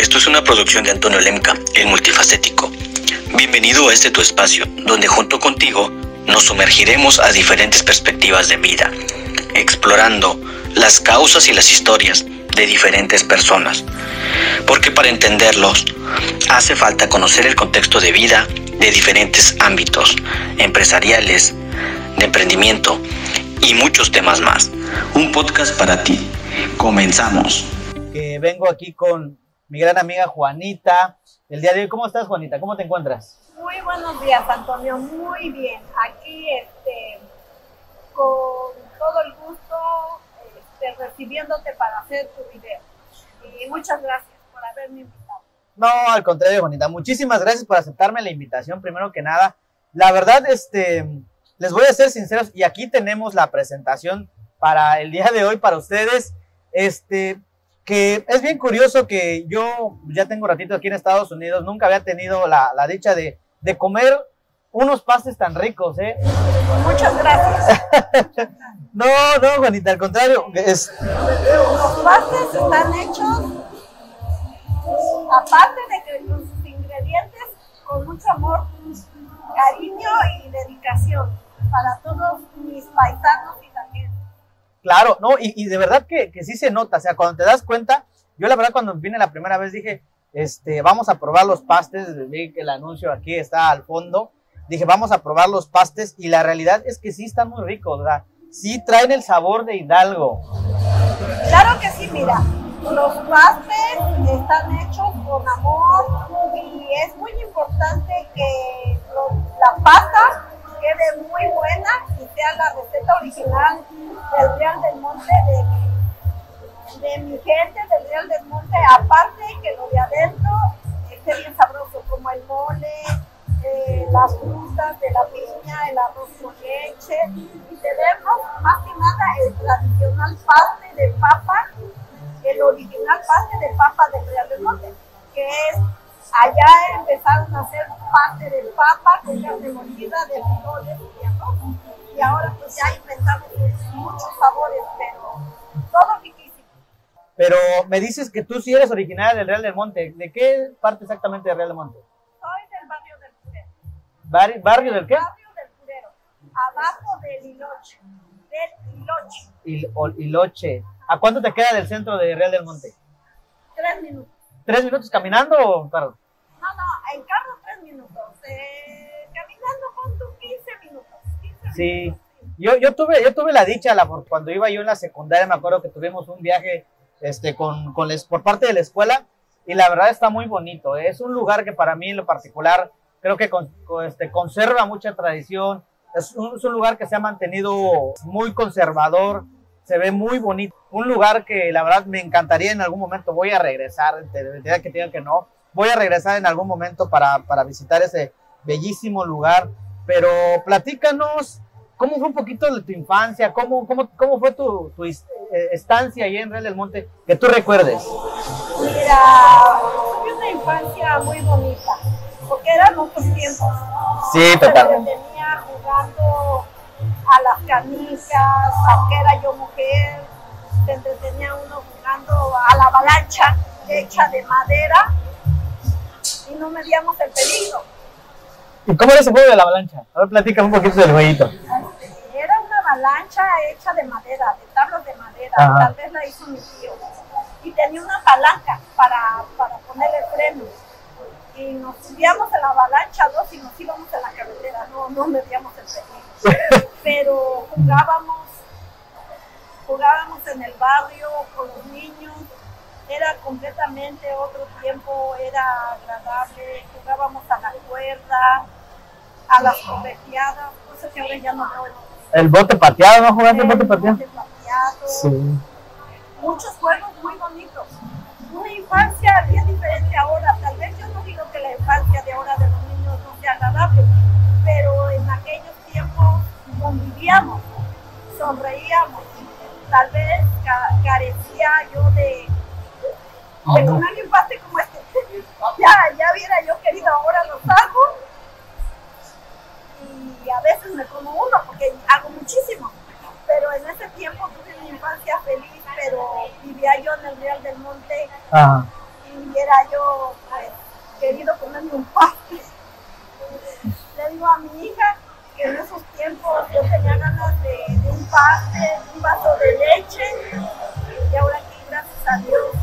Esto es una producción de Antonio Lemca, el multifacético. Bienvenido a este tu espacio, donde junto contigo nos sumergiremos a diferentes perspectivas de vida, explorando las causas y las historias de diferentes personas. Porque para entenderlos hace falta conocer el contexto de vida de diferentes ámbitos, empresariales, de emprendimiento y muchos temas más. Un podcast para ti. Comenzamos. Que vengo aquí con mi gran amiga Juanita. El día de hoy, ¿cómo estás, Juanita? ¿Cómo te encuentras? Muy buenos días, Antonio. Muy bien. Aquí, este, con todo el gusto, este, recibiéndote para hacer tu video. Y muchas gracias por haberme invitado. No, al contrario, Juanita. Muchísimas gracias por aceptarme la invitación, primero que nada. La verdad, este, les voy a ser sinceros y aquí tenemos la presentación para el día de hoy para ustedes. Este, que es bien curioso que yo ya tengo ratito aquí en Estados Unidos, nunca había tenido la, la dicha de, de comer unos pastes tan ricos, ¿eh? Muchas gracias. no, no, Juanita, al contrario. Es... Los pastes están hechos, aparte de que los ingredientes, con mucho amor, cariño y dedicación para todos mis paisanos. Claro, no, y, de verdad que, sí se nota, o sea, cuando te das cuenta, yo la verdad cuando vine la primera vez dije, este, vamos a probar los pastes, vi que el anuncio aquí está al fondo, dije, vamos a probar los pastes, y la realidad es que sí están muy ricos, sea, sí traen el sabor de Hidalgo. Claro que sí, mira, los pastes están hechos con amor, y es muy importante que la pasta quede muy buena y sea la receta original del Real del Monte de, de mi gente del Real del Monte, aparte que lo de adentro esté bien sabroso, como el mole, eh, las frutas de la piña, el arroz con leche, y tenemos más que nada el tradicional paste de papa, el original paste de papa del Real del Monte, que es Allá empezaron a hacer parte de papa con carne molida, de frijoles y arroz. Y ahora pues ya inventamos muchos sabores, pero todo riquísimo. Pero me dices que tú sí eres originaria del Real del Monte. ¿De qué parte exactamente del Real del Monte? Soy del barrio del Purero. ¿Bar ¿Barrio del qué? Barrio del Purero, abajo del Hiloche. Del Hiloche. Il. ¿A cuánto te queda del centro de Real del Monte? Tres minutos. ¿Tres minutos caminando o en carro? No, en carro tres minutos. Eh, caminando con tu 15 minutos. 15 Sí. minutos. Yo, yo, tuve, yo tuve la dicha, la, cuando iba yo en la secundaria, me acuerdo que tuvimos un viaje este, con, con les- por parte de la escuela y la verdad está muy bonito. ¿eh? Es un lugar que para mí en lo particular creo que con- este, conserva mucha tradición. Es un, es un lugar que se ha mantenido muy conservador, se ve muy bonito. Un lugar que la verdad me encantaría en algún momento. Voy a regresar, de verdad que te diga que no. Voy a regresar en algún momento para, para visitar ese bellísimo lugar. Pero platícanos ¿Cómo fue un poquito de tu infancia? ¿Cómo, cómo, cómo fue tu, tu eh, estancia ahí en Real del Monte? Que tú recuerdes. Mira, tuve una infancia muy bonita, porque eran otros tiempos. Sí, Se entretenía jugando a las canicas, aunque era yo mujer, se entretenía uno jugando a la avalancha hecha de madera y no medíamos el peligro. ¿Y cómo era ese juego de la avalancha? A ver, platícame un poquito del jueguito. Era una avalancha hecha de madera, de tablas de madera, Ajá. tal vez la hizo mi tío. Y tenía una palanca para, para ponerle freno. Y nos subíamos a la avalancha dos y nos íbamos a la carretera, no, no medíamos el peligro. Pero jugábamos, jugábamos en el barrio con los niños, completamente otro tiempo, era agradable, jugábamos a la cuerda, a las correteadas, cosas que ahora ya no veo. El bote pateado, ¿no jugaste el bote El pateado? bote pateado, Sí. muchos juegos muy bonitos. Una infancia bien diferente ahora. Tal vez yo no digo que la infancia de ahora de los niños no sea agradable, pero en aquellos tiempos convivíamos, sonreíamos. Tal vez ca- carecía yo de, comer un empate como este. Ya, ya hubiera yo querido ahora los hago y a veces me como uno porque hago muchísimo. Pero en ese tiempo tuve una infancia feliz, pero vivía yo en el Real del Monte Ajá. y era hubiera yo pues, querido comerme un pastel. Le digo a mi hija que en esos tiempos yo tenía ganas de, de un pastel, de un vaso de leche, y ahora aquí, gracias a Dios,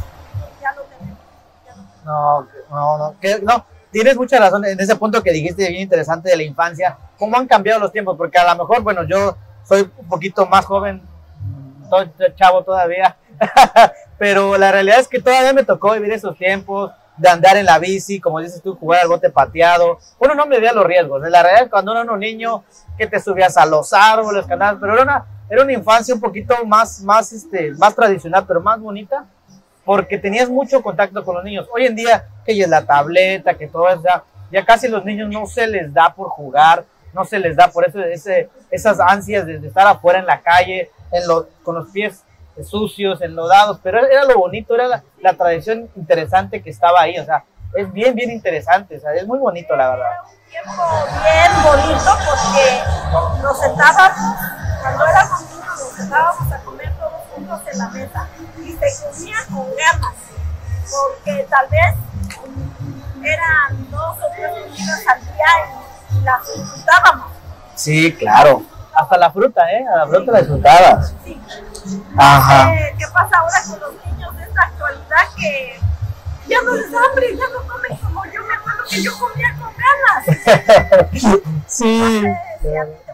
No, no, no, que- no, tienes mucha razón en ese punto que dijiste bien interesante de la infancia, cómo han cambiado los tiempos, porque a lo mejor, bueno, yo soy un poquito más joven, estoy chavo todavía, pero la realidad es que todavía me tocó vivir esos tiempos de andar en la bici, como dices tú, jugar al bote pateado, uno no medía los riesgos, en la realidad cuando uno era un niño, que te subías a los árboles, andabas, pero era una, era una infancia un poquito más, más, este, más tradicional, pero más bonita, porque tenías mucho contacto con los niños. Hoy en día, que ya es la tableta, que todo eso, ya, ya casi los niños no se les da por jugar, no se les da por eso, ese, esas ansias de, de estar afuera en la calle, en lo- con los pies sucios, enlodados, pero era lo bonito, era la, la tradición interesante que estaba ahí, o sea, es bien, bien interesante, o sea, es muy bonito, la verdad. Era un tiempo bien bonito porque nos sentábamos, cuando éramos niños, nos sentábamos a comer todos juntos en la mesa se comía con ganas, porque tal vez eran dos o tres comidas al día y, las disfrutábamos. Sí, claro. Hasta la fruta, ¿eh? A la fruta la disfrutabas. Sí. Ajá. Eh, ¿Qué pasa ahora con los niños de esta actualidad que ya no les hambre, ya no comen como yo me acuerdo que yo comía con ganas? sí. Eh, sí,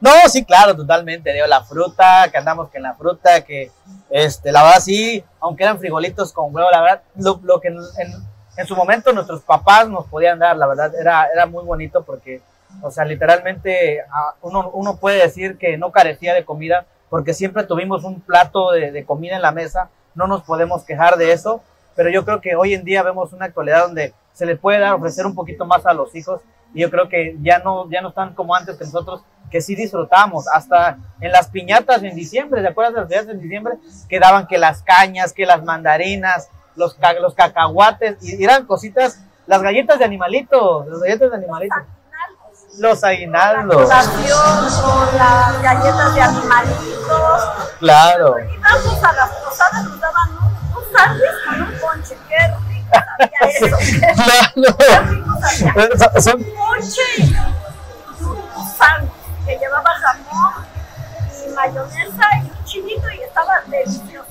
No, sí, claro, totalmente. Digo, la fruta, que andamos en la fruta, que este, la verdad sí, aunque eran frijolitos con huevo, la verdad, lo, que en, su momento nuestros papás nos podían dar, la verdad, era, era muy bonito porque, o sea, literalmente uno, uno puede decir que no carecía de comida porque siempre tuvimos un plato de, de comida en la mesa, no nos podemos quejar de eso, pero yo creo que hoy en día vemos una actualidad donde se les puede dar, ofrecer un poquito más a los hijos y yo creo que ya no, ya no están como antes que nosotros, que sí disfrutamos, hasta en las piñatas en diciembre, ¿te acuerdas de las piñatas en diciembre? Que daban que las cañas, que las mandarinas, los, ca- los cacahuates, y eran cositas, las galletas de animalitos, las galletas de animalitos, los aguinaldos, colación con las galletas de animalitos. claro. Y vamos a las posadas, nos daban un, un sándwich con un ponche. Qué rico sabía eso. Qué rico sabía. Son- son- Un ponche y un sándwich que llevaba jamón y mayonesa y un chilito y estaba delicioso.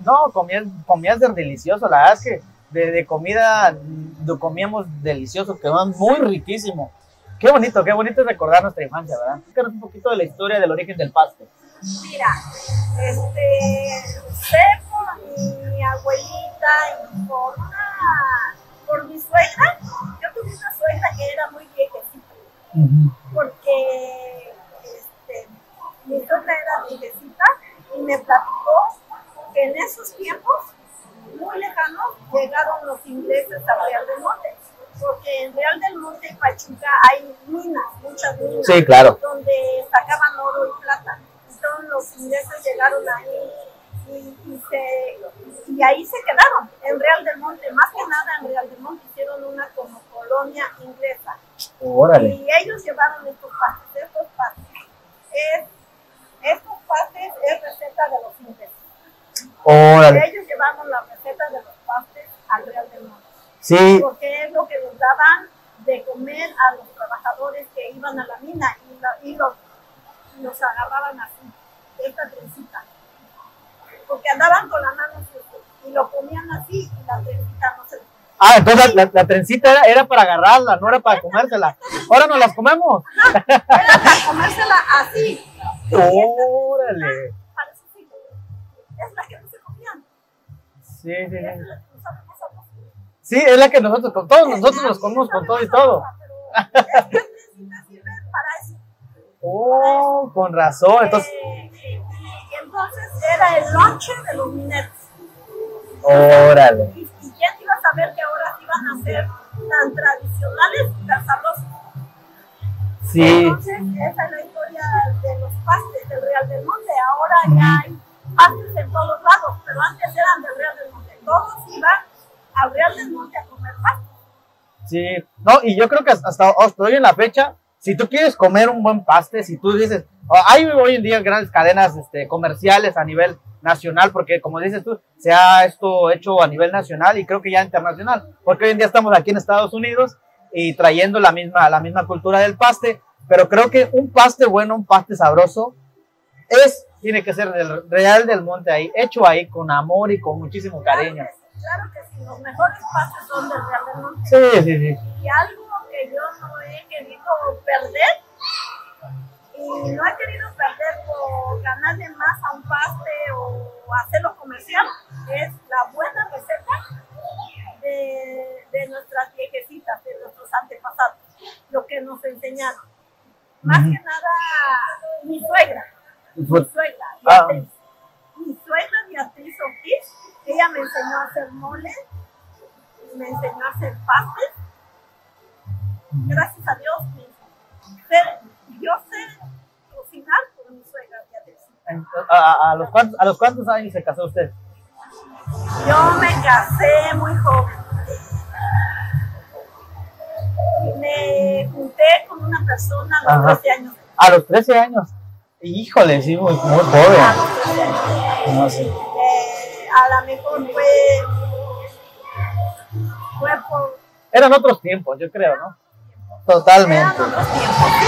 No, comías, comías de delicioso, la verdad es que de, de comida mm, comíamos delicioso, quedaba muy riquísimo. Qué bonito, qué bonito es recordar nuestra infancia, ¿verdad? Cuéntanos un poquito de la historia del origen del paste. Mira, este, sé por mi abuelita y por una, por mi suegra, yo tuve una suegra que era muy viejecita, porque mi suegra era viejecita y me platicó que en esos tiempos muy lejanos llegaron los ingleses a Real del Monte, porque en Real del Monte y Pachuca hay minas, muchas minas Sí, claro. donde sacaban oro y plata. Entonces los ingleses llegaron ahí y, y se, y ahí se quedaron, en Real del Monte. Más que nada en Real del Monte hicieron una como colonia inglesa. Órale. Y ellos llevaron estos pastes, estos. Es, estos pastes es receta de los ingleses. Órale. Ellos llevaron la receta de los pastes al Real del Monte Sí, porque es lo que les daban de comer a los trabajadores que iban a la mina y, la- y los, los agarraban así, de esta trencita. Porque andaban con la mano y lo comían así y la trencita no se les Ah, entonces la, la trencita era, era para agarrarla, no era para comérsela. Ahora nos las comemos. Era para comérsela así. Órale. parece así. Es la que no se comían. Sí, sí, sí. Sí, es la que nosotros, con todos nosotros nos comemos con todo y todo. Oh, con razón. Entonces, y entonces era el lonche de los mineros. órale. ¿Y, y quién iba a saber que ahora iban a ser tan tradicionales y tan sabrosos? Sí. Entonces, esa es la historia de los pastes del Real del Monte. Ahora ya hay pastes en todos lados, pero antes eran del Real del Monte. Todos iban al Real del Monte a comer pastes. Sí, no, y yo creo que hasta, hoy en la fecha, si tú quieres comer un buen paste, si tú dices, hay hoy en día grandes cadenas este, comerciales a nivel nacional, porque como dices tú, se ha esto hecho a nivel nacional y creo que ya internacional, porque hoy en día estamos aquí en Estados Unidos y trayendo la misma, la misma cultura del paste, pero creo que un paste bueno, un paste sabroso, es, tiene que ser del Real del Monte ahí, hecho ahí con amor y con muchísimo cariño. Claro que sí, los mejores pastes son del Real del Monte. Sí, sí, sí. Y algo que yo no he querido perder, y no he querido perder por ganarle más a un paste o hacerlo comercial, es la buena receta de, de nuestras viejecitas, de nuestros antepasados, lo que nos enseñaron. Más que nada, mi suegra, mi suegra, Ah. Beatriz. Mi suegra Beatriz Ortiz, ella me enseñó a hacer mole, me enseñó a hacer pastes. Gracias a Dios, yo sé cocinar por mi suegra Beatriz. ¿A, a- a los cuántos, ¿A los cuántos años se casó usted? Yo me casé muy joven. Me junté con una persona a los Ajá. 13 años. A los 13 años. Híjole, sí, muy, muy A joven. los 13 años. No, sí. Eh, a lo mejor fue, fue por Eran otros tiempos, yo creo, ¿no? eran Totalmente. otros tiempos, ¿sí?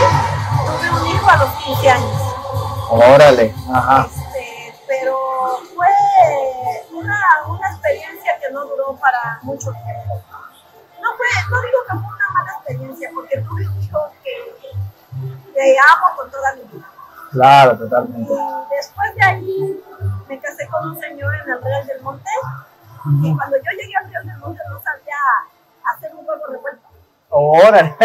Tuve un hijo a los 15 años. Órale. Ajá. Este, no duró para mucho tiempo. No, fue, no digo que fue una mala experiencia, porque tuve un hijo que, que amo con toda mi vida. Claro, totalmente. Y después de ahí me casé con un señor en el Real del Monte. Y cuando yo llegué al Real del Monte no sabía hacer un huevo revuelto. Órale.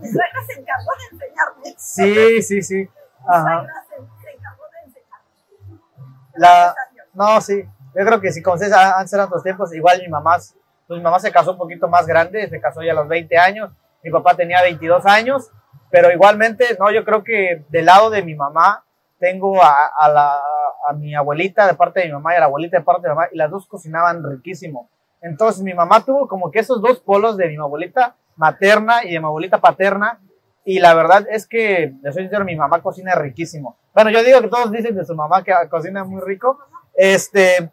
Mi suegra se encargó de enseñarme. Sí, sí, sí. Mi suegra se, se encargó de enseñarme. La, no, sí. Yo creo que si como antes eran otros tiempos, igual mi mamá, pues mi mamá se casó un poquito más grande, se casó ya a los 20 años, mi papá tenía 22 años, pero igualmente, no, yo creo que del lado de mi mamá tengo a, a la, a mi abuelita de parte de mi mamá y a la abuelita de parte de mi mamá, y las dos cocinaban riquísimo. Entonces mi mamá tuvo como que esos dos polos de mi abuelita materna y de mi abuelita paterna, y la verdad es que, les soy sincero, mi mamá cocina riquísimo. Bueno, yo digo que todos dicen de su mamá que cocina muy rico, este,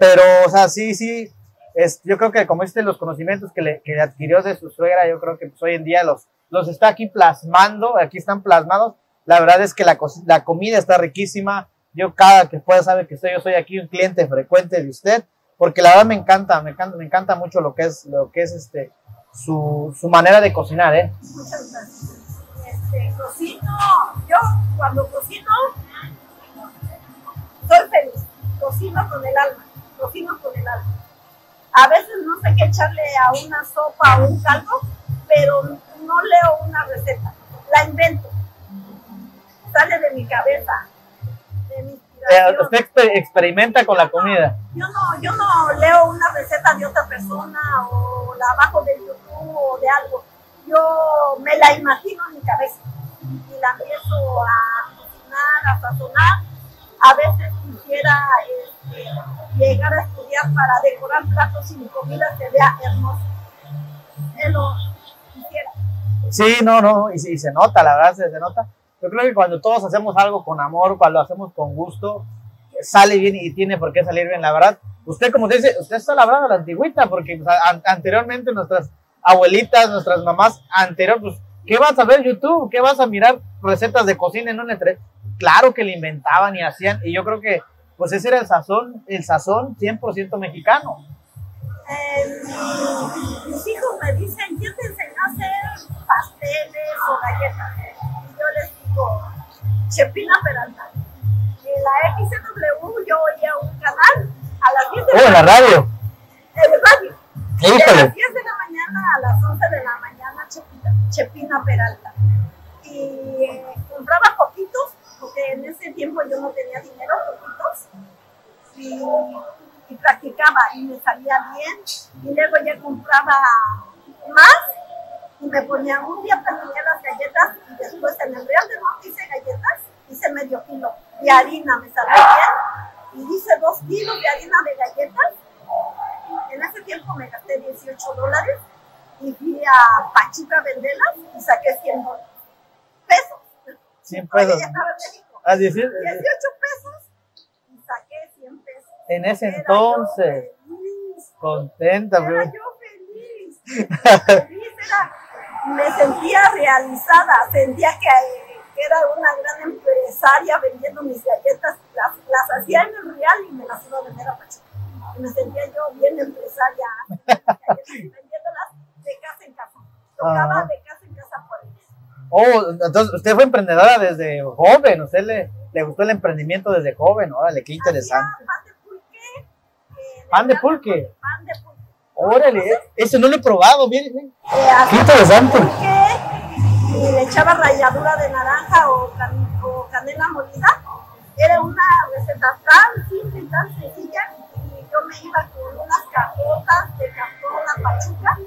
pero, o sea, sí, sí, es, yo creo que como este, los conocimientos que le, que adquirió de su suegra, yo creo que pues, hoy en día los, los está aquí plasmando, aquí están plasmados. La verdad es que la, la comida está riquísima. Yo cada que pueda sabe que estoy, yo soy aquí un cliente frecuente de usted, porque la verdad me encanta, me encanta, me encanta mucho lo que es, lo que es este, su, su manera de cocinar, ¿eh? Muchas gracias. Este, cocino, yo cuando cocino, soy feliz. Cocino con el alma, cocino con el alma. A veces no sé qué echarle a una sopa o un caldo, pero no leo una receta, la invento. Sale de mi cabeza, de mi Eh, inspiración. usted exper- experimenta con la comida. Yo no, yo no leo una receta de otra persona o la bajo de YouTube o de algo. Yo me la imagino en mi cabeza y la empiezo a cocinar, a sazonar. A veces quisiera este, llegar a estudiar para decorar platos y mi comida se vea hermosa. Sí, no, no, y, se nota, la verdad se, se nota. Yo creo que cuando todos hacemos algo con amor, cuando lo hacemos con gusto, sale bien y tiene por qué salir bien, la verdad. Usted, como dice, usted está labrando a la antigüita, porque pues, an- anteriormente nuestras abuelitas, nuestras mamás, anterior, pues, ¿qué vas a ver YouTube? ¿Qué vas a mirar recetas de cocina en un entre? Claro que le inventaban y hacían, y yo creo que, pues ese era el sazón, el sazón 100% mexicano. Eh, mi- mis hijos me dicen, ¿quién te enseñó a hacer pasteles o galletas? Y yo les digo, Chepina Peralta. En la XW yo oía un canal a las 10 de ¡Oh, en la radio! el radio. De las 10 de la mañana a las 11 de la mañana, Chepina, Chepina Peralta. Y eh, compraba poquitos, porque en ese tiempo yo no tenía dinero, poquitos. Y, y practicaba y me salía bien. Y luego ya compraba más y me ponía un día terminé las galletas y después en el Real de Monte hice galletas, hice medio kilo de harina, me salió bien. Y hice dos kilos de harina de galletas en ese tiempo me gasté 18 dólares y fui a Pachuca a venderlas y saqué 100 dólares. Pesos. 100 Oye, pesos. Ah, 18. 18 pesos y saqué 100 pesos. En ese Era yo entonces, feliz. Contenta, Era pero- yo feliz. Feliz era- me sentía realizada, sentía que, era una gran empresaria vendiendo mis galletas, las, las hacía en el real y me las iba a vender a Pachuca. Me sentía yo bien empresaria, vendiéndolas de casa en casa. Tocaba de casa en casa por ellos. Oh, entonces usted fue emprendedora desde joven, usted le, le gustó el emprendimiento desde joven, órale, qué interesante pan de pulque. eh, ¿Pan de pulque? Pan de pulque. Órale, eh, eso no lo he probado, bien, bien. Eh, Qué interesante. pulque y le echaba ralladura de naranja o, can- o canela molida. Era una receta tan simple y tan sencilla. Y yo me iba con unas cajotas de cartón a Pachuca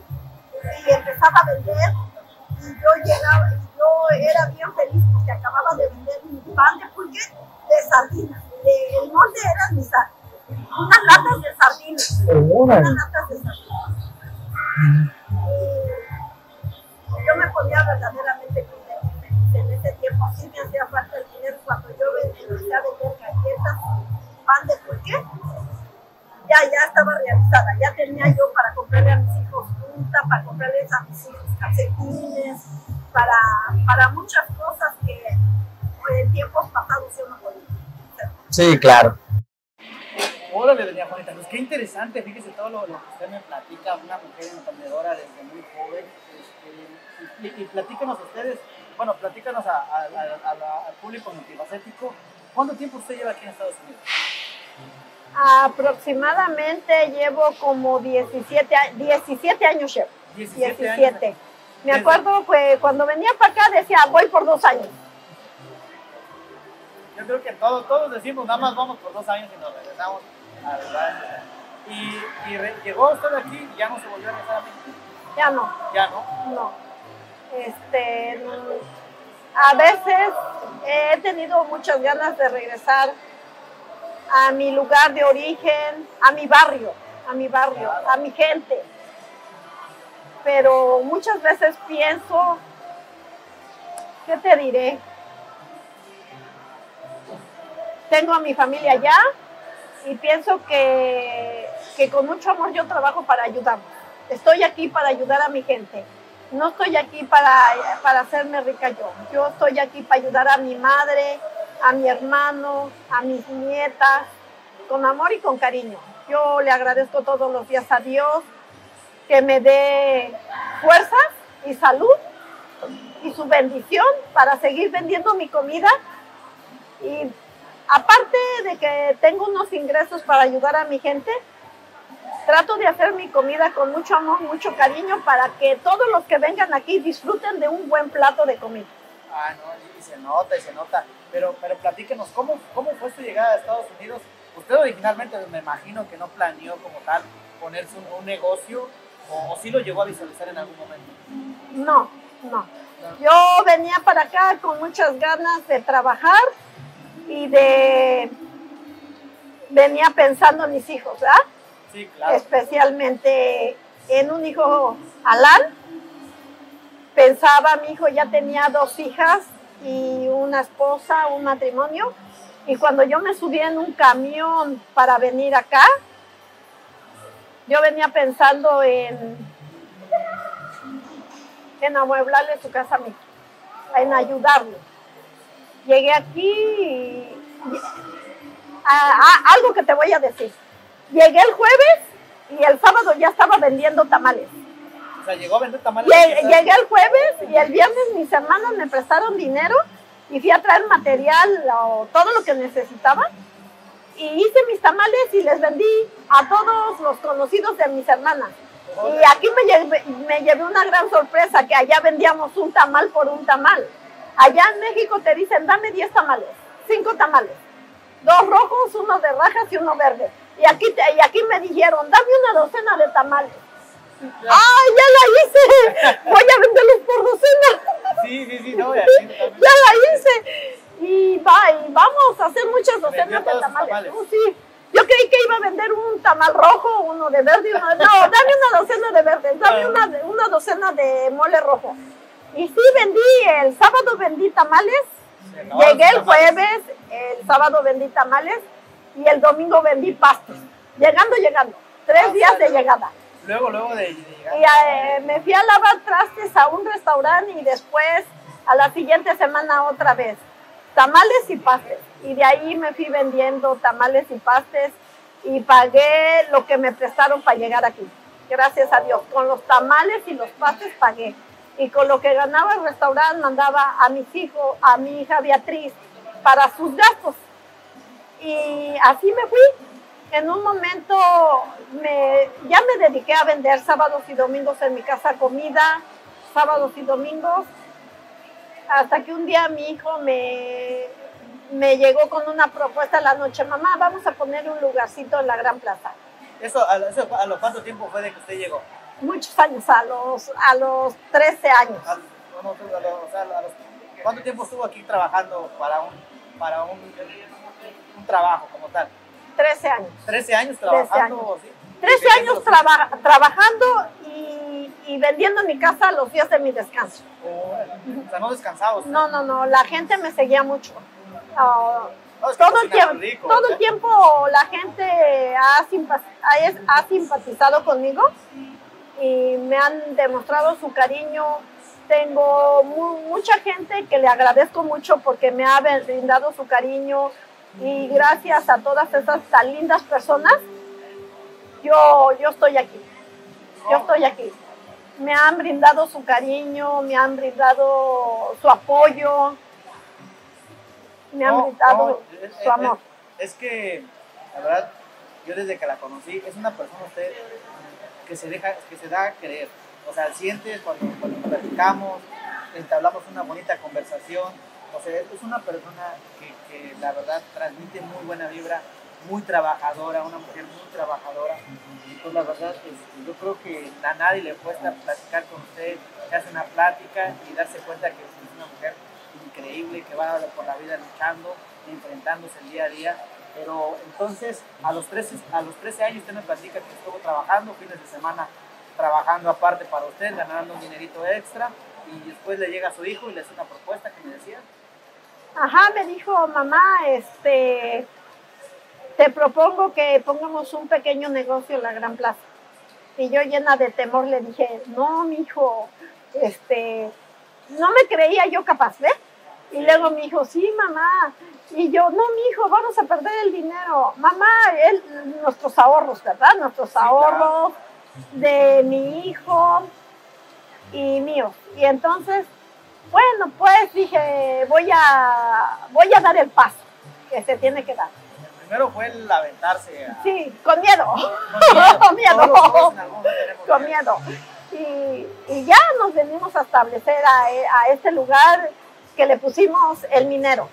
y empezaba a vender. Y yo llegaba, yo era bien feliz porque acababa de vender mi pan de pulque de sardinas. El molde era mi sal. Unas latas de sardinas unas latas de sardinas. Y yo me ponía verdaderamente contenta. En ese tiempo sí me hacía falta el dinero cuando yo empecé a vender galletas, pan de pulque. Ya, ya estaba realizada, ya tenía yo para comprarle a mis hijos fruta, para comprarles a mis hijos calcetines, para, para muchas cosas que en tiempos pasados yo no podía. Sí, claro. Órale, doña Juanita, pues qué interesante, fíjese todo lo, lo que usted me platica, una mujer emprendedora desde muy joven. este, y, y platícanos ustedes, bueno, platícanos a- a- a- a al público multifacético, ¿cuánto tiempo usted lleva aquí en Estados Unidos? Aproximadamente llevo como 17, a- 17 años llevo. 17 años. 17. Me acuerdo que cuando venía para acá decía, voy por dos años. Yo creo que todos, todos decimos, nada más vamos por dos años y nos regresamos Y, y re- llegó usted aquí y ya no se volvió a regresar a México. Ya no, Ya no. no. Este, a veces he tenido muchas ganas de regresar a mi lugar de origen, a mi barrio, a mi barrio, a mi gente. Pero muchas veces pienso, ¿qué te diré? Tengo a mi familia allá y pienso que, que con mucho amor yo trabajo para ayudar. Estoy aquí para ayudar a mi gente. No estoy aquí para, para hacerme rica yo. Yo estoy aquí para ayudar a mi madre, a mi hermano, a mis nietas, con amor y con cariño. Yo le agradezco todos los días a Dios que me dé fuerzas y salud y su bendición para seguir vendiendo mi comida. Y aparte de que tengo unos ingresos para ayudar a mi gente, trato de hacer mi comida con mucho amor, mucho cariño para que todos los que vengan aquí disfruten de un buen plato de comida. Ah, no, y se nota, y se nota. Pero, pero platíquenos, ¿cómo, ¿cómo fue su llegada a Estados Unidos? Usted originalmente me imagino que no planeó como tal ponerse un, un negocio, o, o sí lo llegó a visualizar en algún momento. No, no. Yo venía para acá con muchas ganas de trabajar y de... Venía pensando en mis hijos, ¿verdad? Sí, claro. especialmente en un hijo Alan. Pensaba, mi hijo ya tenía dos hijas y una esposa, un matrimonio. Y cuando yo me subí en un camión para venir acá, yo venía pensando en, en amueblarle su casa a mi hijo, en ayudarle. Llegué aquí y, y- a- a- algo que te voy a decir. Llegué el jueves y el sábado ya estaba vendiendo tamales. O sea, llegó a vender tamales. Llegué el jueves y el viernes mis hermanos me prestaron dinero y fui a traer material o todo lo que necesitaba. Y hice mis tamales y les vendí a todos los conocidos de mis hermanas. Y aquí me llevé, me llevé una gran sorpresa, que allá vendíamos un tamal por un tamal. Allá en México te dicen, dame 10 tamales, 5 tamales. Dos rojos, uno de rajas y uno verde. Y aquí, te- y aquí me dijeron, dame una docena de tamales. ¡Ay, ya la hice! Voy a venderlos por docena. Sí, sí, sí, no. Ya la hice. Y, va, y vamos a hacer muchas docenas de tamales. tamales. Oh, sí. Yo creí que iba a vender un tamal rojo, uno de verde y uno de... No, dame una docena de verdes, dame una, una docena de mole rojo. Y sí, vendí, el sábado vendí tamales, llegué el jueves, el sábado vendí tamales y el domingo vendí pastos. Llegando, llegando. Tres Ah, días de luego- llegada. Luego, luego de, de llegar. Y eh, me fui a lavar trastes a un restaurante y después a la siguiente semana otra vez. Tamales y pastes. Y de ahí me fui vendiendo tamales y pastes y pagué lo que me prestaron para llegar aquí. Gracias a Dios. Con los tamales y los pastes pagué. Y con lo que ganaba el restaurante mandaba a mis hijos, a mi hija Beatriz, para sus gastos. Y así me fui. En un momento me, ya me dediqué a vender sábados y domingos en mi casa comida, sábados y domingos, hasta que un día mi hijo me, me llegó con una propuesta a la noche, mamá, vamos a poner un lugarcito en la Gran Plaza. Eso, a, lo- eso, ¿a lo cuánto tiempo fue de que usted llegó? Muchos años, a los, a los 13 años. A- no, no, a lo- o sea, a los- ¿Cuánto tiempo estuvo aquí trabajando para un, para un, un trabajo como tal? 13 años. 13 años trabajando, ¿sí? 13 Vendiendo años traba- trabajando y, y vendiendo en mi casa los días de mi descanso. O sea, no descansaba usted. No, no, no, la gente me seguía mucho. Ah, No, es que todo el tiempo, rico, todo el tiempo la gente ha, simpa- ha, ha simpatizado conmigo y me han demostrado su cariño. Tengo mu- mucha gente que le agradezco mucho porque me ha brindado su cariño y gracias a todas esas tan lindas personas, yo, yo estoy aquí. Yo estoy aquí. Me han brindado su cariño, me han brindado su apoyo, me han No, brindado no, es- su amor. Es, es que, la verdad, yo desde que la conocí, es una persona usted que se deja, que se da a creer. O sea, sientes cuando, cuando platicamos, entablamos una bonita conversación. O sea, es una persona que, que la verdad transmite muy buena vibra, muy trabajadora, una mujer muy trabajadora. Y pues la verdad, este, yo creo que a nadie le cuesta platicar con usted, se hace una plática y darse cuenta que es una mujer increíble, que va por la vida luchando, enfrentándose el día a día. Pero entonces, a los 13, a los 13 años usted me platica que estuvo trabajando, fines de semana trabajando aparte para usted, ganando un dinerito extra, y después le llega a su hijo y le hace una propuesta que me decía. Ajá, me dijo, mamá, este, te propongo que pongamos un pequeño negocio en la Gran Plaza. Y yo llena de temor le dije, no, mi hijo, este, no me creía yo capaz, ¿ves? Y luego me dijo, sí, mamá. Y yo, no, mi hijo, vamos a perder el dinero. Mamá, él, nuestros ahorros, ¿verdad? Nuestros ahorros de mi hijo y míos. Y entonces, bueno, pues dije, voy a, voy a dar el paso que se tiene que dar. El primero fue el aventarse a... Sí, con miedo, Con miedo. Con miedo. Y, y ya nos venimos a establecer a, a este lugar que le pusimos el minero.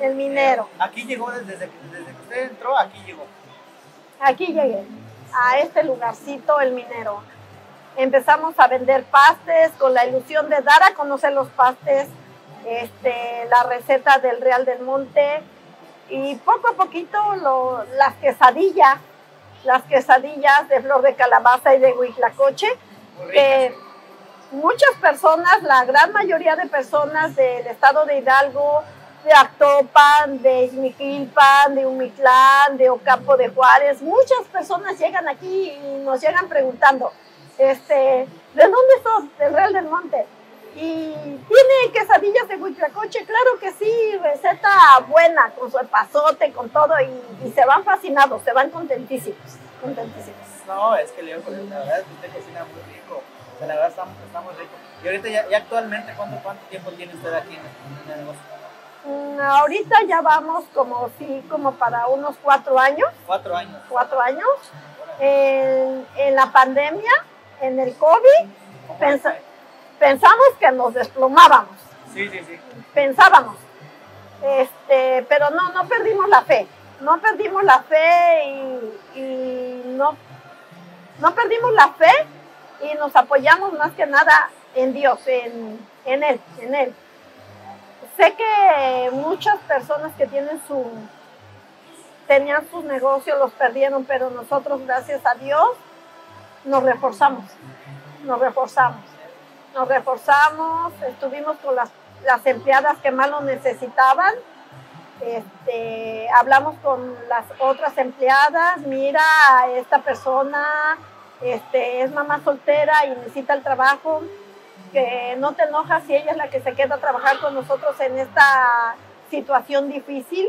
El minero. Aquí llegó desde, desde que usted entró, aquí llegó. Aquí llegué, a este lugarcito, el minero. Empezamos a vender pastes con la ilusión de dar a conocer los pastes, este, la receta del Real del Monte y poco a poquito lo- las quesadillas, las quesadillas de flor de calabaza y de huitlacoche, que muchas personas, la gran mayoría de personas del estado de Hidalgo, de Actopan, de Izmiquilpan, de Humitlán, de Ocampo de Juárez, muchas personas llegan aquí y nos llegan preguntando, este, ¿de dónde son? Del Real del Monte. Y tiene quesadillas de huitlacoche, claro que sí, receta buena, con su pasote, con todo, y, se van fascinados, se van contentísimos, contentísimos. No, es que Leo, la verdad es que usted muy rico. O la verdad está muy rico. Y ahorita ya, ya actualmente, ¿cuánto, ¿cuánto tiempo tiene usted aquí en el negocio? Mm, Ahorita ya vamos como sí, como para unos cuatro años, Cuatro años. cuatro años. En, en la pandemia, en el COVID, pensamos que nos desplomábamos, Sí, sí, sí. pensábamos. Este, pero no, no perdimos la fe. No perdimos la fe y, y no, no perdimos la fe y nos apoyamos más que nada en Dios, en, en Él, en Él. Sé que muchas personas que tienen su, tenían sus negocios, los perdieron, pero nosotros, gracias a Dios, nos reforzamos, nos reforzamos, nos reforzamos, estuvimos con las, las empleadas que más lo necesitaban. Este, hablamos con las otras empleadas, mira, esta persona este, es mamá soltera y necesita el trabajo, que no te enojas si ella es la que se queda a trabajar con nosotros en esta situación difícil.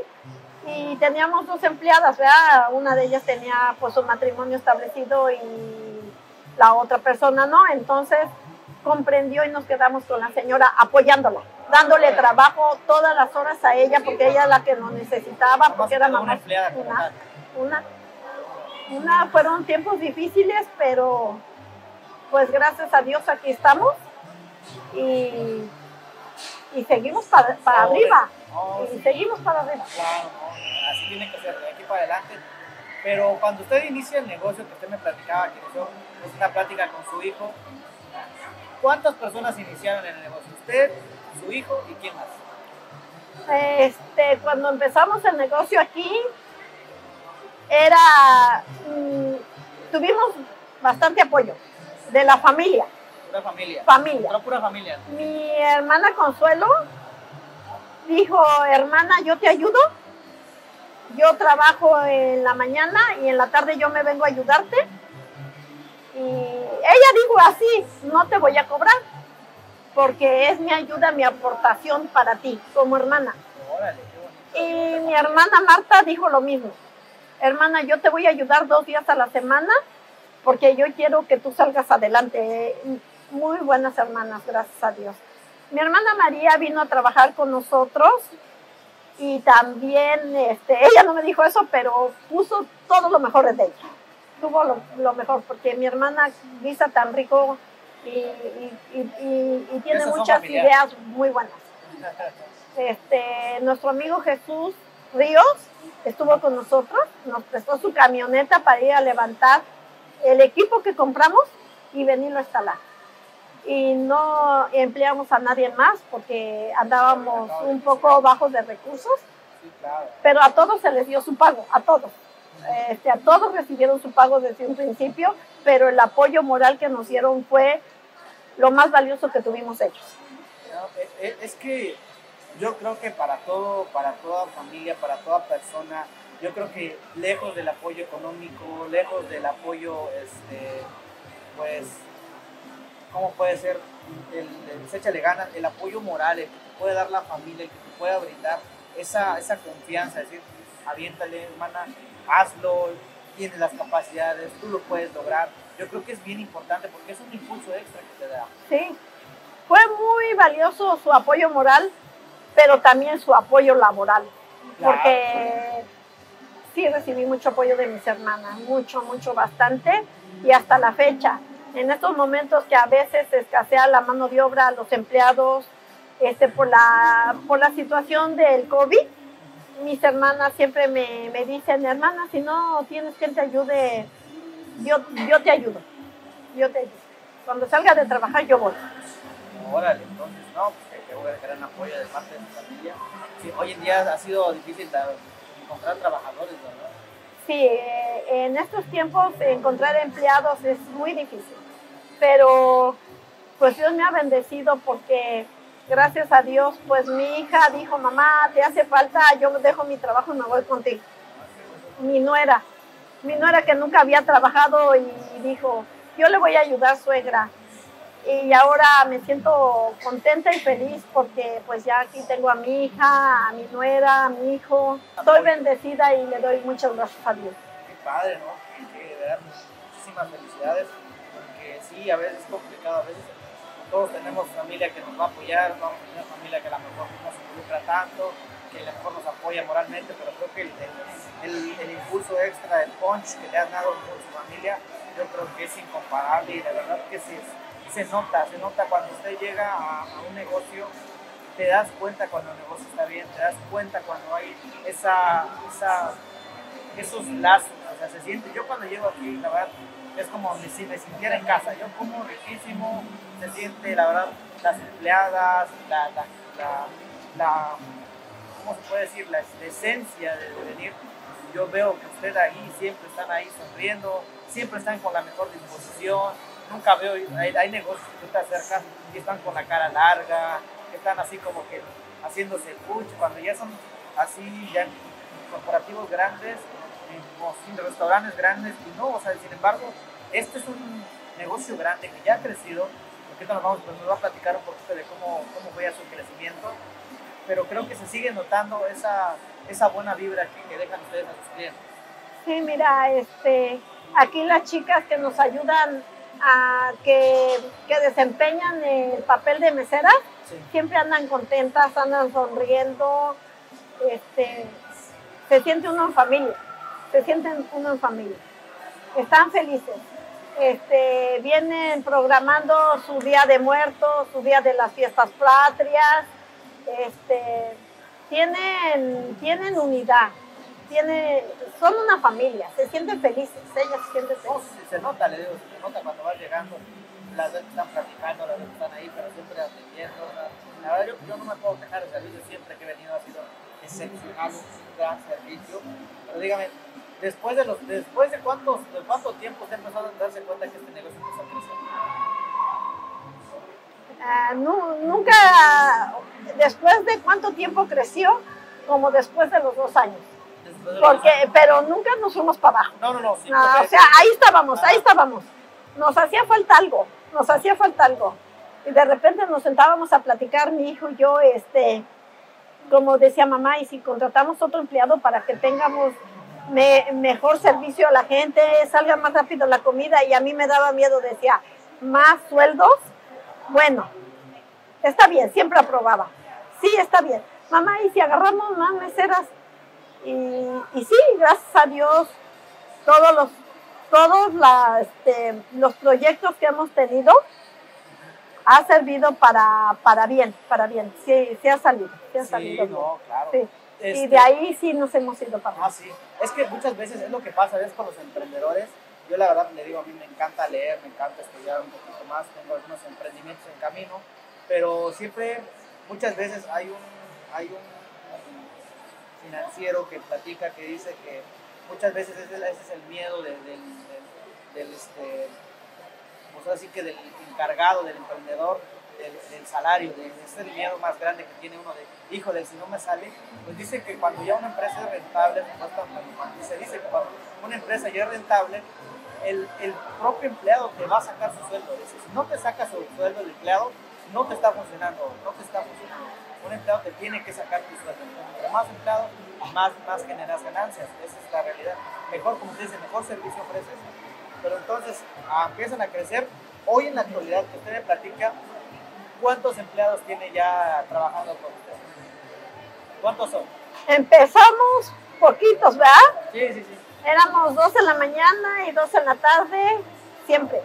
Y teníamos dos empleadas, ¿verdad? Una de ellas tenía pues un matrimonio establecido y la otra persona no, entonces comprendió y nos quedamos con la señora apoyándola, dándole trabajo todas las horas a ella porque ella es la que nos necesitaba, porque era mamá. Una, una, una, fueron tiempos difíciles, pero pues gracias a Dios aquí estamos y, y seguimos para, para arriba. y seguimos para arriba. Claro, así tiene que ser, de aquí para adelante. Pero cuando usted inicia el negocio que usted me platicaba, que pues, una plática con su hijo, ¿cuántas personas iniciaron en el negocio? ¿Usted, su hijo y quién más? Este, cuando empezamos el negocio aquí, era, mm, tuvimos bastante apoyo de la familia. Pura familia. Familia. Pura, pura familia. Mi hermana Consuelo dijo, hermana, yo te ayudo. Yo trabajo en la mañana y en la tarde yo me vengo a ayudarte. Y ella dijo así, no te voy a cobrar, porque es mi ayuda, mi aportación para ti como hermana. Órale. Y mi hermana Marta dijo lo mismo. Hermana, yo te voy a ayudar dos días a la semana porque yo quiero que tú salgas adelante. Muy buenas hermanas, gracias a Dios. Mi hermana María vino a trabajar con nosotros y también, este, ella no me dijo eso, pero puso todo lo mejor de ella. Tuvo lo, lo mejor, porque mi hermana guisa tan rico y, y- y- y- y tiene muchas ideas muy buenas. Este, nuestro amigo Jesús Ríos estuvo con nosotros, nos prestó su camioneta para ir a levantar el equipo que compramos y venirlo a instalar. Y no empleamos a nadie más porque andábamos un poco bajos de recursos, pero a todos se les dio su pago, a todos. Este, a todos recibieron su pago desde un principio, pero el apoyo moral que nos dieron fue lo más valioso que tuvimos ellos. E- e- es que yo creo que para todo, para toda familia, para toda persona, yo creo que lejos del apoyo económico, lejos del apoyo, este, pues, ¿cómo puede ser? El, el, échale ganas, el apoyo moral, el que te puede dar la familia, el que te pueda brindar esa, esa confianza, decir, aviéntale, hermana, hazlo, tienes las capacidades, tú lo puedes lograr. Yo creo que es bien importante porque es un impulso extra que te da. Sí, fue muy valioso su apoyo moral, pero también su apoyo laboral, Claro. porque sí recibí mucho apoyo de mis hermanas, mucho, mucho, bastante, y hasta la fecha. En estos momentos que a veces escasea la mano de obra, los empleados, este, por, la, por la situación del COVID, mis hermanas siempre me, me dicen, hermana, si no tienes quien te ayude, yo, yo te ayudo, yo te ayudo. Cuando salga de trabajar yo voy. Órale, entonces, no, pues que, a gran apoyo de parte de mi familia. Sí, hoy en día ha sido difícil encontrar trabajadores, ¿verdad? Sí, eh, en estos tiempos encontrar empleados es muy difícil, pero pues Dios me ha bendecido porque gracias a Dios, pues mi hija dijo, mamá, te hace falta, yo dejo mi trabajo y me voy contigo. Mi nuera, mi nuera que nunca había trabajado y dijo, yo le voy a ayudar, suegra. Y ahora me siento contenta y feliz porque pues ya aquí tengo a mi hija, a mi nuera, a mi hijo. Estoy bendecida y le doy muchas gracias a Dios. Qué padre, ¿no? Que, que muchísimas felicidades, a veces es complicado, a veces todos tenemos familia que nos va a apoyar, vamos a tener familia que a lo mejor no se involucra tanto, que a lo mejor nos apoya moralmente, pero creo que el, el, el- impulso extra, el punch que le han dado con su familia, yo creo que es incomparable y de verdad que sí, se nota, se nota cuando usted llega a, a un negocio, te das cuenta cuando el negocio está bien, te das cuenta cuando hay esa, esa esos lazos, o sea, se siente, yo cuando llego aquí, la verdad, es como si me sintiera en casa, yo como riquísimo, se siente, la verdad, las empleadas, la, la, la, la- ¿cómo se puede decir? La, esencia de, venir, yo veo que ustedes ahí siempre están ahí sonriendo, siempre están con la mejor disposición, nunca veo, hay, hay negocios que tú te acercas y están con la cara larga, que están así como que haciéndose el puch, cuando ya son así ya corporativos grandes, en, en restaurantes grandes, y no, o sea, sin embargo, este es un negocio grande que ya ha crecido, ahorita nos, vamos, nos va a platicar un poquito de cómo, cómo fue su crecimiento, pero creo que se sigue notando esa, esa buena vibra que, que dejan ustedes a sus clientes. Sí, mira, este, aquí las chicas que nos ayudan a que, que desempeñan el papel de meseras, Sí. siempre andan contentas, andan sonriendo, este, se siente uno en familia, se sienten uno en familia, están felices. Este, vienen programando su día de muertos, su día de las fiestas patrias, este, tienen, tienen unidad, tiene, son una familia, se sienten felices, ellas se sienten felices. sí, se nota, le digo, se nota cuando vas llegando, las veces están platicando, las veces están ahí, pero siempre atendiendo. la verdad, yo, yo no me puedo quejar del servicio, siempre que he venido ha sido excepcional, un gran servicio. Pero dígame, después de, los, después de, cuántos, de cuánto tiempo usted empezó a darse cuenta que este negocio empezó a crecer? Ah, nu- nunca, después de cuánto tiempo creció, como después de los dos años. Los Porque, años. pero nunca nos fuimos para abajo. No, no, no, sí. Ah, porque- o sea, ahí estábamos, ahí estábamos. Nos hacía falta algo, nos hacía falta algo. Y de repente nos sentábamos a platicar, mi hijo y yo, este, como decía mamá, y si contratamos otro empleado para que tengamos me- mejor servicio a la gente, salga más rápido la comida, y a mí me daba miedo, decía, más sueldos, bueno, está bien, siempre aprobaba. Sí, está bien. Mamá, y si agarramos más meseras, y, y sí, gracias a Dios, todos los, todos la, este, los proyectos que hemos tenido ha servido para, para bien, para bien. Sí, sí ha salido, sí ha salido no, claro. Sí. Y de ahí sí nos hemos ido para Ah, sí. Es que muchas veces es lo que pasa, es con los emprendedores. Yo la verdad le digo, a mí me encanta leer, me encanta estudiar un poquito más, tengo algunos emprendimientos en camino, pero siempre, muchas veces hay un, hay un financiero que platica, que dice que muchas veces ese, ese es el miedo de- del, del, del, este, pues así que del encargado, del emprendedor, del, del salario, de, de ese miedo más grande que tiene uno de, híjole, si no me sale, pues dice que cuando ya una empresa es rentable, pues, cuando- cuando se dice que cuando una empresa ya es rentable, el, el propio empleado te va a sacar su sueldo. Si no te saca su sueldo el empleado, no te está funcionando, no te está funcionando. Un empleado te tiene que sacar tu sueldo. Entre más empleados, más, más generas ganancias. Esa es la realidad. Mejor, como te dice, mejor servicio ofreces. Pero entonces ah, empiezan a crecer. Hoy en la actualidad, que usted me platica, ¿cuántos empleados tiene ya trabajando con usted? ¿Cuántos son? Empezamos poquitos, ¿verdad? Sí, sí, sí. Éramos dos en la mañana y dos en la tarde, siempre.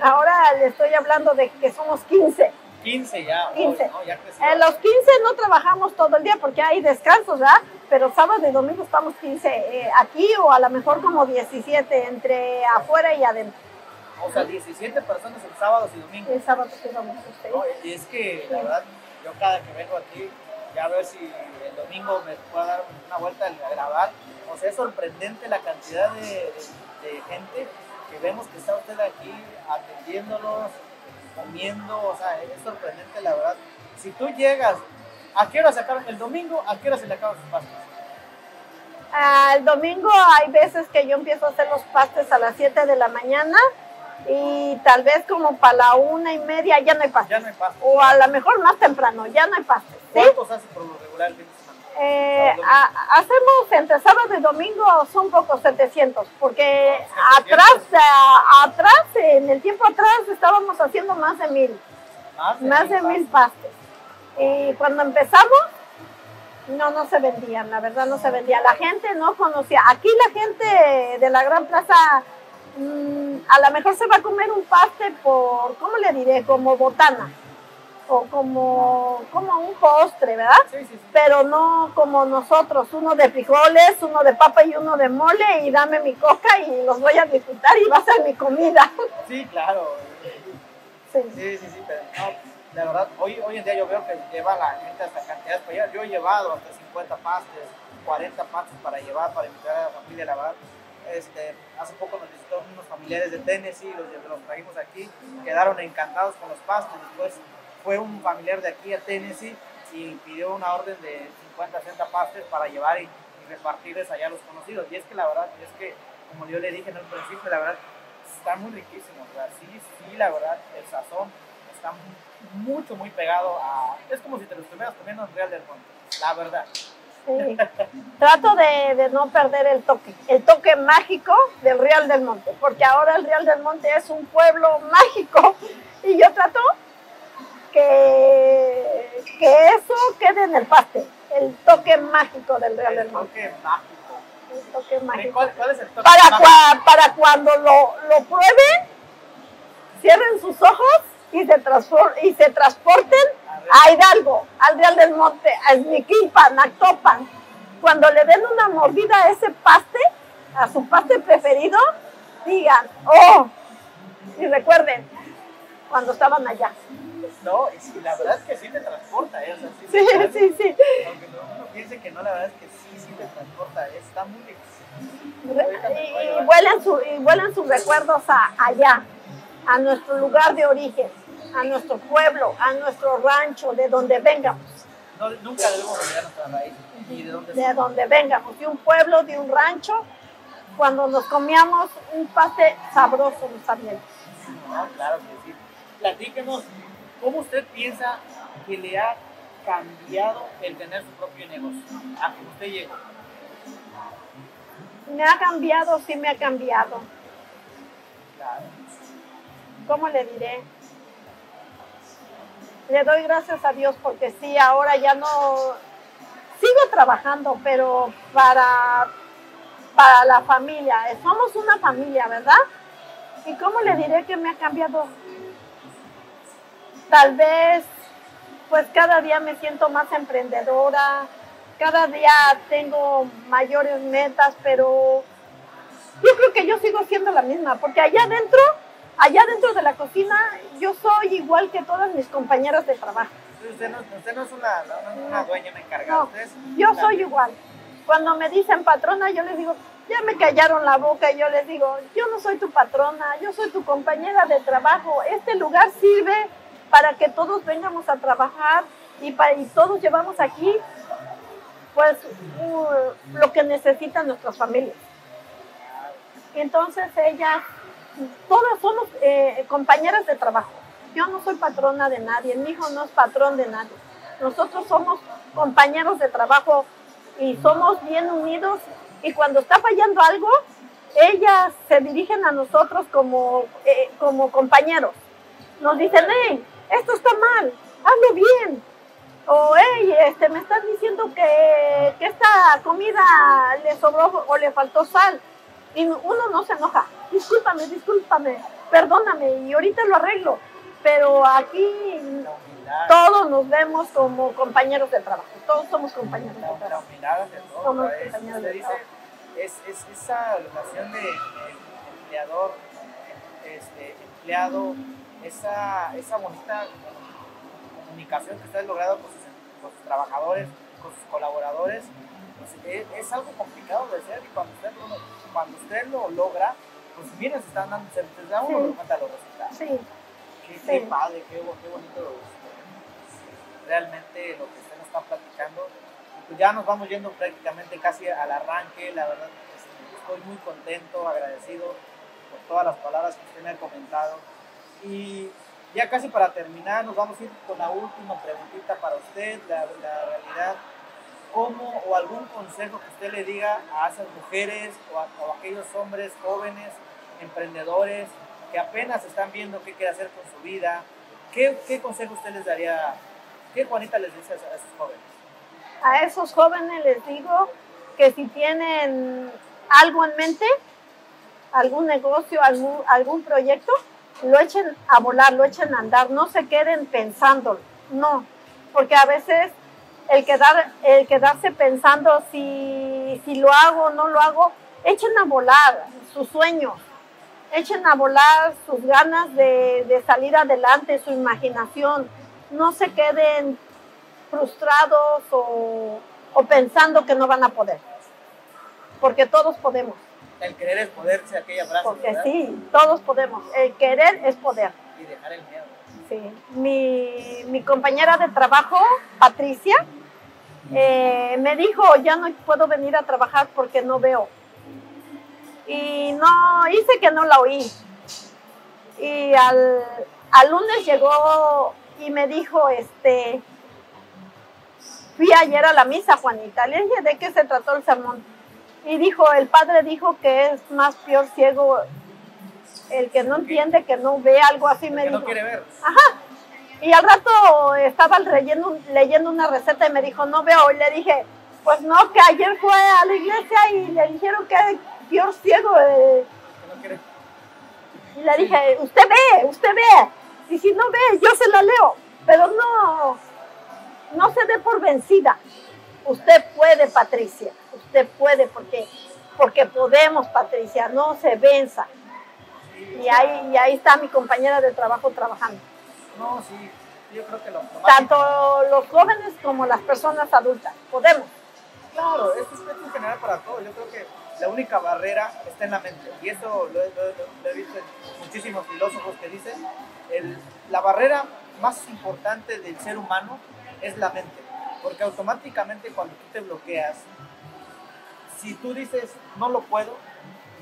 Ahora le estoy hablando de que somos 15. 15 ya. hoy, 15. ¿no? Ya creció. En los 15 no trabajamos todo el día porque hay descansos, ¿verdad? Pero sábado y domingo estamos 15 eh, aquí o a lo mejor como 17 entre afuera y adentro. O sea, 17 personas en sábados y domingos. El sábado que vamos ustedes. No, y es que, la verdad, yo cada que vengo aquí, ya a ver si el domingo me puedo dar una vuelta a grabar. O sea, es sorprendente la cantidad de, de- de gente que vemos que está usted aquí atendiéndolos, comiendo. O sea, es sorprendente, la verdad. Si tú llegas, ¿a qué hora se acaban? El domingo, ¿a qué hora se le acaban sus pastas? Ah, el domingo hay veces que yo empiezo a hacer los pastes a las 7 de la mañana y tal vez como para la una y media ya no hay pastes. Ya no hay pastas. O a lo mejor más temprano, ya no hay pastes. ¿sí? ¿Cuántos hace por lo regular el fin de semana? Eh, a- hacemos entre sábado y domingo son pocos 700, porque 700. atrás, a- atrás, en el tiempo atrás estábamos haciendo más de mil, Más de más mil de mil pastes. Y cuando empezamos, no, no se vendían, la verdad no se vendía. La gente no conocía. Aquí la gente de la Gran Plaza mm, a lo mejor se va a comer un paste por, ¿cómo le diré? Como botana o como, como un postre, ¿verdad? Sí, sí, sí. pero no como nosotros, uno de frijoles, uno de papa y uno de mole y dame mi coca y los voy a disfrutar y va a ser mi comida. Sí, claro. Sí. Sí, sí, pero no, la verdad, hoy, hoy en día yo veo que lleva la gente hasta cantidades para llevar. Yo he llevado hasta 50 pastes, 40 pastes para llevar, para invitar a la familia, la verdad. Este, hace poco nos visitaron unos familiares de Tennessee, los, los trajimos aquí, quedaron encantados con los pastes. Después fue un familiar de aquí a Tennessee, y pidió una orden de 50, 60 pastes para llevar y, repartirles allá a los conocidos. Y es que la verdad es que, como yo le dije en el principio, la verdad está muy riquísimo. O sea, sí, sí, la verdad, el sazón está mu- mucho, muy pegado a... Es como si te lo estuvieras comiendo en Real del Monte, la verdad. Sí. Trato de, de no perder el toque, el toque mágico del Real del Monte, porque ahora el Real del Monte es un pueblo mágico y yo trato que, que eso quede en el paste, el toque mágico del Real del El Monte. toque mágico. El toque mágico. ¿Cuál, cuál es el toque Para, mágico? cua- para cuando lo, lo prueben, cierren sus ojos y se, y se transporten a Hidalgo, al Real del Monte, a Esmiquilpan, a Actopan. Cuando le den una mordida a ese paste, a su paste preferido, digan, oh, y recuerden, cuando estaban allá. No, y la verdad es que sí te transporta, ¿eh? O sea, sí, Sí, sí, sí. Aunque no, uno piense que no, la verdad es que sí, sí te transporta, está muy. Y, y vuelan, su- y vuelan sus recuerdos a, allá, a nuestro lugar de origen, a nuestro pueblo, a nuestro rancho, de donde vengamos, No, nunca debemos olvidar nuestra raíz y de dónde de donde vengamos, de un pueblo, de un rancho, cuando nos comíamos un paste sabroso, los sabíamos. No, claro que sí. Platíquenos, ¿cómo usted piensa que le ha cambiado el tener su propio negocio? A que usted llegó. Me ha cambiado, sí me ha cambiado. Claro. ¿Cómo le diré? Le doy gracias a Dios porque sí, ahora ya no sigo trabajando, pero para, para la familia. Somos una familia, ¿verdad? ¿Y cómo le diré que me ha cambiado? Tal vez, pues cada día me siento más emprendedora, cada día tengo mayores metas, pero yo creo que yo sigo siendo la misma, porque allá adentro, allá dentro de la cocina, yo soy igual que todas mis compañeras de trabajo. Usted no, usted no es una, dueña, una encargada. No, yo soy igual. Cuando me dicen patrona, yo les digo, ya me callaron la boca y yo les digo, yo no soy tu patrona, yo soy tu compañera de trabajo. Este lugar sirve para que todos vengamos a trabajar y, pa- y todos llevamos aquí pues uh, lo que necesitan nuestras familias. Entonces ellas, todas somos eh, compañeras de trabajo. Yo no soy patrona de nadie, mi hijo no es patrón de nadie. Nosotros somos compañeros de trabajo y somos bien unidos y cuando está fallando algo, ellas se dirigen a nosotros como, eh, como compañeros. Nos dicen, hey, esto está mal, hazlo bien. O, hey, este, me estás diciendo que, que esta comida le sobró o le faltó sal. Y uno no se enoja. Discúlpame, discúlpame, perdóname y ahorita lo arreglo. Pero aquí todos nos vemos como compañeros de trabajo. Todos somos compañeros de la, la trabajo. humildad ante todo. Somos. Es- compañeros usted de dice, trabajo. es, es esa relación de, de empleador, este, empleado, esa, esa bonita comunicación que usted ha logrado con sus, con sus trabajadores, con sus colaboradores, pues, es, es algo complicado de hacer y cuando usted, lo- cuando usted lo logra, pues miren, se están dando, se, se da uno Sí. cuenta los resultados. Sí, Qué, Sí. qué padre, qué, bo- qué bonito este, realmente lo que usted nos está platicando. Pues ya nos vamos yendo prácticamente casi al arranque, la verdad este, estoy muy contento, agradecido por todas las palabras que usted me ha comentado. Y ya casi para terminar, nos vamos a ir con la última preguntita para usted, la, la realidad. ¿Cómo o algún consejo que usted le diga a esas mujeres o a, o a aquellos hombres jóvenes, emprendedores, que apenas están viendo qué quiere hacer con su vida? ¿Qué, qué consejo usted les daría? ¿Qué Juanita les dice a a esos jóvenes? a esos jóvenes les digo que si tienen algo en mente, algún negocio, algún, algún proyecto, lo echen a volar, lo echen a andar, no se queden pensando, no, porque a veces el, quedar, el quedarse pensando si, si lo hago o no lo hago, echen a volar sus sueños, echen a volar sus ganas de, de salir adelante, su imaginación, no se queden frustrados o, o pensando que no van a poder, porque todos podemos. El querer es poder, dice aquella frase, Porque ¿verdad? sí, todos podemos. El querer es poder. Y dejar el miedo. Sí, mi, mi compañera de trabajo, Patricia, eh, me dijo, ya no puedo venir a trabajar porque no veo. Y no, hice que no la oí. Y al, al lunes llegó y me dijo, este, fui ayer a la misa, Juanita. Le dije, ¿de qué se trató el sermón? Y dijo, el padre dijo que es más peor ciego el que no entiende, que no ve algo así. me que dijo. no quiere ver. Ajá. Y al rato estaba leyendo, una receta y me dijo, no veo. Y le dije, pues no, que ayer fue a la iglesia y le dijeron que peor ciego. eh". Y le dije, usted ve, usted ve. Y si no ve, yo se la leo. Pero no, no se dé por vencida. Usted puede, Patricia. Usted puede porque, porque podemos, Patricia. No se venza. Y ahí, y ahí está mi compañera de trabajo trabajando. No, sí. Yo creo que lo, lo más Tanto los jóvenes como las personas adultas. Podemos. Claro, esto es, es general para todos. Yo creo que la única barrera está en la mente. Y eso lo, he- lo he- lo he visto en muchísimos filósofos que dicen, el- la barrera más importante del ser humano es la mente. Porque automáticamente cuando tú te bloqueas, si tú dices, no lo puedo,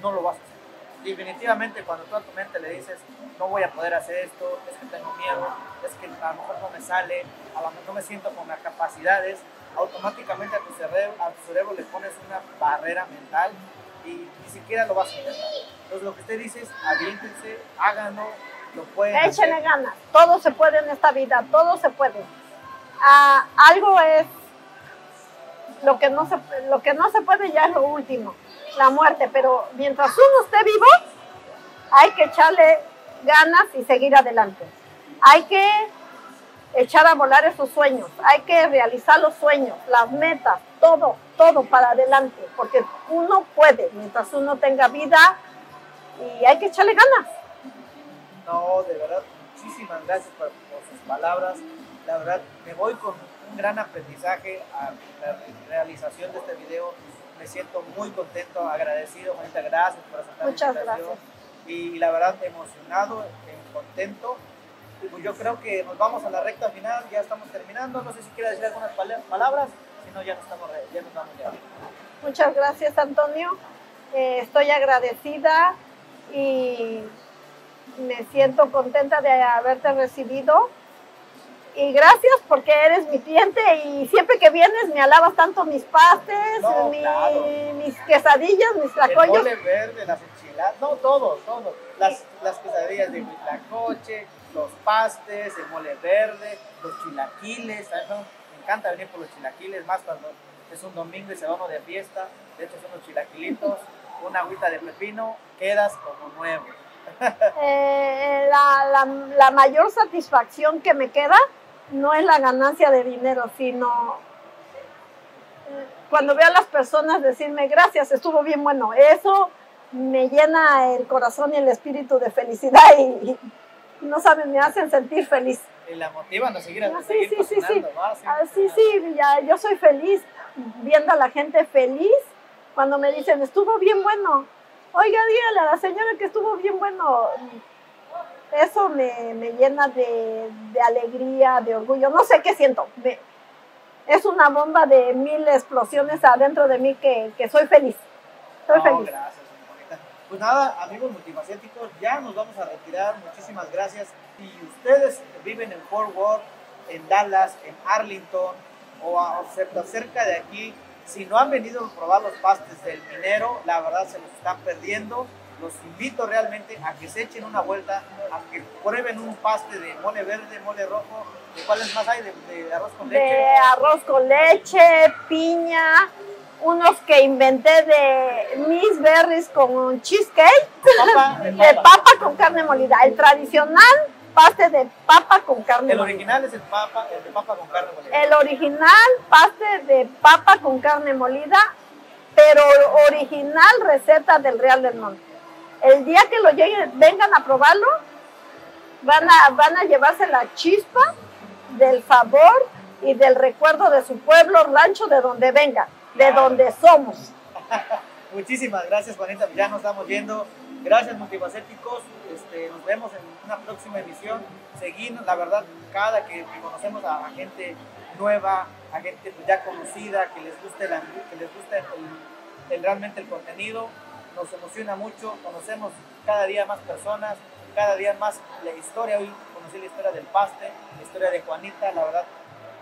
no lo vas a hacer. Definitivamente cuando tú a tu mente le dices, no voy a poder hacer esto, es que tengo miedo, es que a lo mejor no me sale, a lo mejor no me siento con las capacidades, automáticamente a tu cerebro, a tu cerebro le pones una barrera mental y ni siquiera lo vas a intentar. Entonces lo que usted dice es, aviéntense, háganlo, lo pueden Échenle ganas. Todo se puede en esta vida. Todo se puede. Ah, algo es lo que, no se, lo que no se puede ya es lo último, la muerte. Pero mientras uno esté vivo, hay que echarle ganas y seguir adelante. Hay que echar a volar esos sueños, hay que realizar los sueños, las metas, todo, todo para adelante, porque uno puede, mientras uno tenga vida, y hay que echarle ganas. No, de verdad, muchísimas gracias por, por sus palabras. La verdad, me voy con un gran aprendizaje a la re- realización de este video. Me siento muy contento, agradecido, Juanita, gracias por aceptar la Muchas invitación. gracias. Y la verdad, emocionado, eh, contento. Pues yo creo que nos vamos a la recta final, ya estamos terminando. No sé si quiere decir algunas pala- palabras, si no, ya nos, estamos, ya nos vamos ya. Muchas gracias, Antonio. Eh, estoy agradecida y me siento contenta de haberte recibido. Y gracias porque eres mi cliente y siempre que vienes me alabas tanto mis pastes, No, mi- claro. mis quesadillas, mis El tlacoyos. mole verde, las enchiladas, no, todo, todo. Las, las quesadillas de huitlacoche, los pastes, el mole verde, los chilaquiles. ¿sabes? No, Me encanta venir por los chilaquiles, más cuando es un domingo y se va uno de fiesta. De hecho, son los chilaquilitos, una agüita de pepino, quedas como nuevo. Eh, la, la- la mayor satisfacción que me queda no es la ganancia de dinero, sino cuando veo a las personas decirme gracias, estuvo bien bueno. Eso me llena el corazón y el espíritu de felicidad y, y no saben, me hacen sentir feliz. Y la motivan a seguir, Ah, sí, seguir sí, sí. Sí, Ah, sí, sí, ya, yo soy feliz viendo a la gente feliz cuando me dicen, estuvo bien bueno. Oiga, dígale a la señora que estuvo bien bueno. Eso me, me llena de, de alegría, de orgullo. No sé qué siento. Me- es una bomba de mil explosiones adentro de mí que, que soy feliz. Soy No, feliz. gracias, señora Juanita. Pues nada, amigos multifacéticos, ya nos vamos a retirar. Muchísimas gracias. Si ustedes viven en Fort Worth, en Dallas, en Arlington o, a- o cerca de aquí, si no han venido a probar los pastes del minero, la verdad se los están perdiendo. Los invito realmente a que se echen una vuelta, a que prueben un paste de mole verde, mole rojo. ¿De cuáles más hay? De, de arroz con leche. de arroz con leche, piña, unos que inventé de Miss Berries con cheesecake, Papa, de de papa. papa con carne molida. El tradicional paste de papa con carne El molida. original es el papa, el de papa con carne molida. El original paste de papa con carne molida, pero original receta del Real del Monte. El día que lo lleguen, vengan a probarlo, van a, van a llevarse la chispa del sabor y del recuerdo de su pueblo, rancho, de donde vengan, de donde somos. Muchísimas gracias, Juanita. Ya nos estamos yendo. Gracias multifacéticos, este, nos vemos en una próxima emisión. Seguimos, la verdad, cada que, conocemos a, a gente nueva, a gente ya conocida, que les guste, la, que les guste el- el- realmente el contenido, nos emociona mucho, conocemos cada día más personas, cada día más la historia, hoy conocí la historia del paste, la historia de Juanita, la verdad,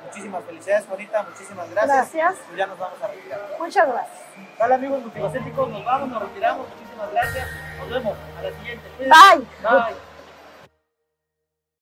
muchísimas felicidades Juanita, muchísimas gracias. Gracias. Pues ya nos vamos a retirar. Muchas gracias. Dale amigos multifacéticos, nos vamos, nos retiramos, muchísimas gracias, nos vemos a la siguiente. Bye. Bye.